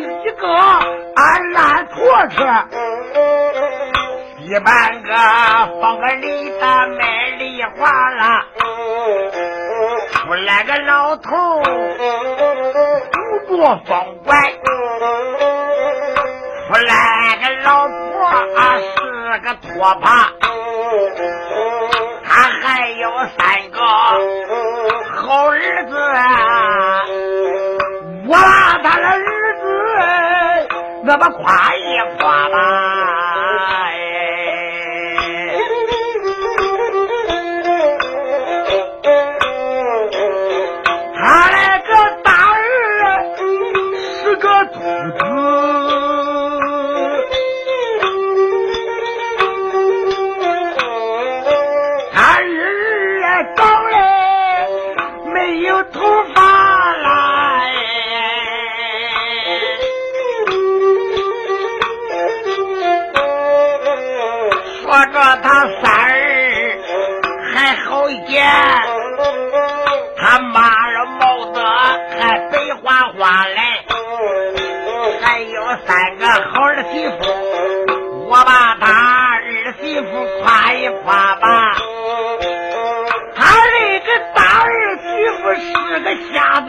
一个俺烂拖车，一半个放个梨子卖梨花啦。出来个老头，不着方拐；出来个老婆啊，是个拖把。他还有三个好儿子，子那么夸一夸吧。他妈了帽子还白花花嘞，还有三个好儿媳妇，我把他儿媳妇夸一夸吧。他那个大儿媳妇是个瞎子，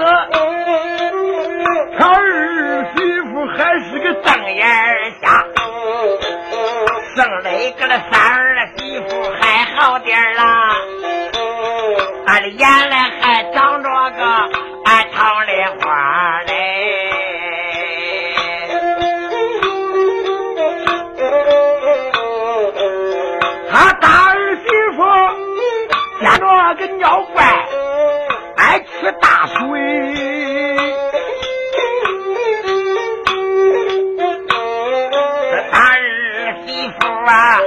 妇啊，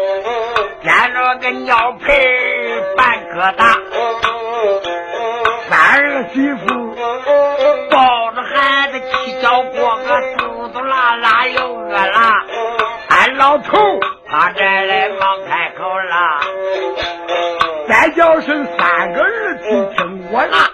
见着个尿盆半疙瘩。三儿媳妇抱着孩子七脚过个嘟嘟啦啦又饿啦，俺老头他这来忙开口啦，再叫声三个儿子听我啦，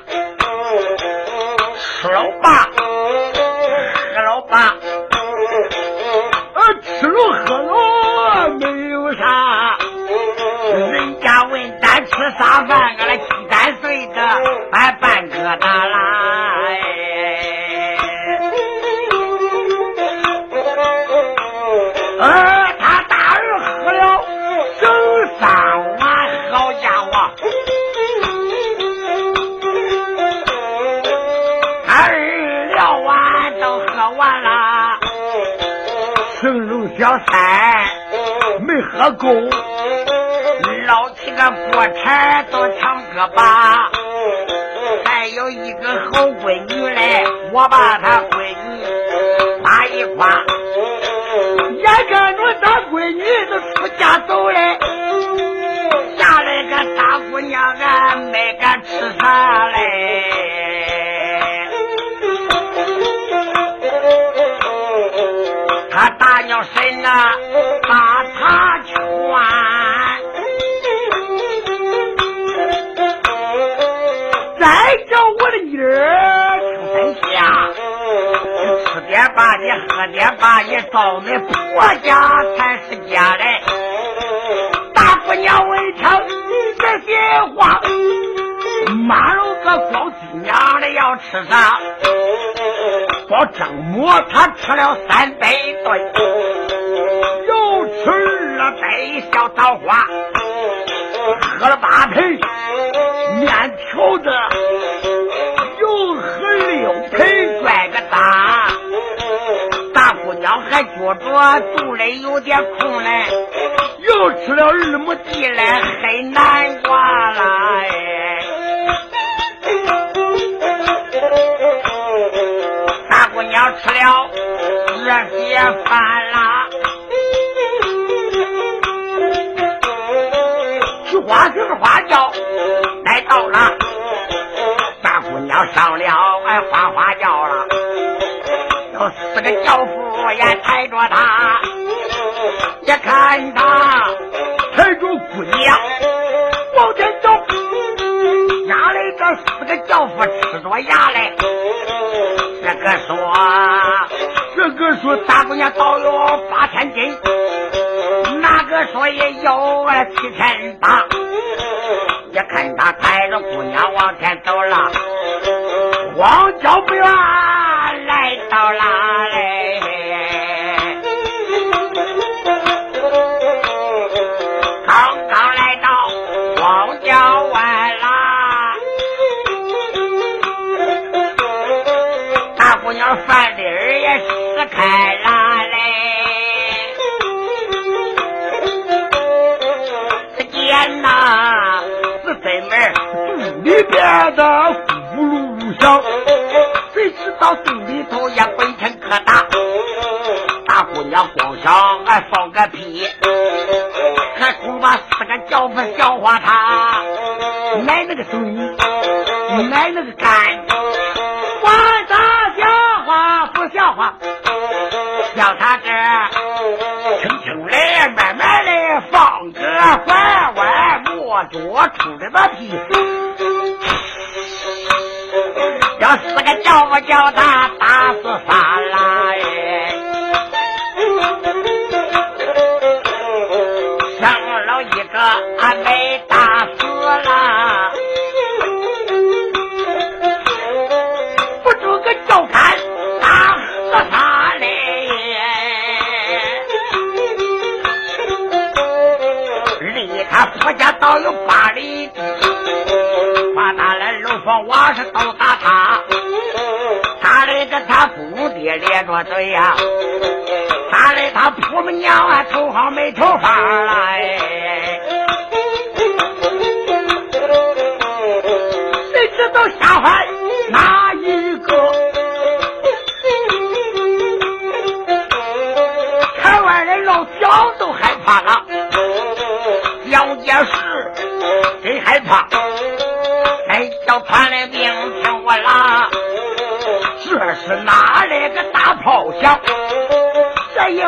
吃啥饭，俺来鸡蛋碎的，还半疙瘩啦。呃，他大儿喝了整三碗，好家伙！他儿两碗都喝完了，剩肉小三没喝够。个锅铲都抢个吧，还有一个好闺女嘞，我把她闺女夸一夸，眼看着咱闺女都出家走嘞，下来个大姑娘俺没敢吃啥嘞。点吧你喝点吧你，到你婆家才是家嘞。大姑娘闻听这些话，骂了个光鸡娘的要吃啥？光蒸馍他吃了三百顿，又吃了杯小桃花，喝了八盆面条子，还觉着肚里有点空嘞，又吃了二亩地嘞，黑南瓜啦哎。大姑娘吃了这些饭啦，菊花菊花叫来到了，大姑娘上了，他，一看他抬着姑娘往前走，家里这四个轿夫吃着牙来，这个说，这个说大姑娘倒有八千斤，那个说也有七千八。一看他抬着姑娘往前走了，荒郊不远撕开了嘞，这见呐。在门肚里边的咕噜噜响，谁知道肚里头也滚成疙瘩。大姑娘光想俺放个屁，还恐怕四个轿夫笑话他，买那个水，买那个干，不笑话，叫他这轻轻来，慢慢来，放个缓缓。我多出的那屁，要四个叫我叫他打死算了我是都打塌。他的个他不爹咧着嘴呀，他的他婆母娘啊头上没头发来，谁知道吓坏哪一个？台湾人老小都害怕了。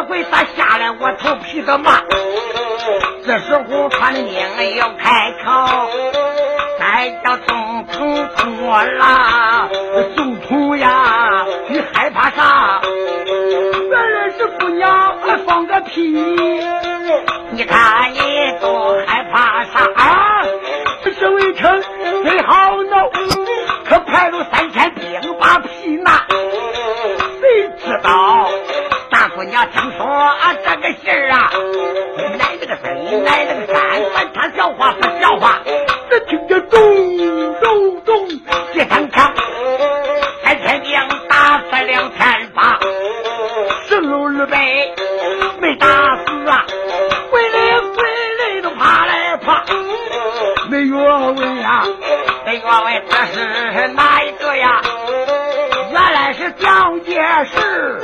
这一回他下来，我头皮都麻。这时候团的兵要开口，再叫总统听我啦，总统呀，你害怕啥？原来是姑娘放个屁，你看你都害怕啥啊，这？是围城最好话不笑话，只听见咚咚咚几声枪，三千兵打死两千八。十路二百没打死啊，回来回来都爬来爬，没原委呀，没原委，这是哪一个呀？原来是蒋介石，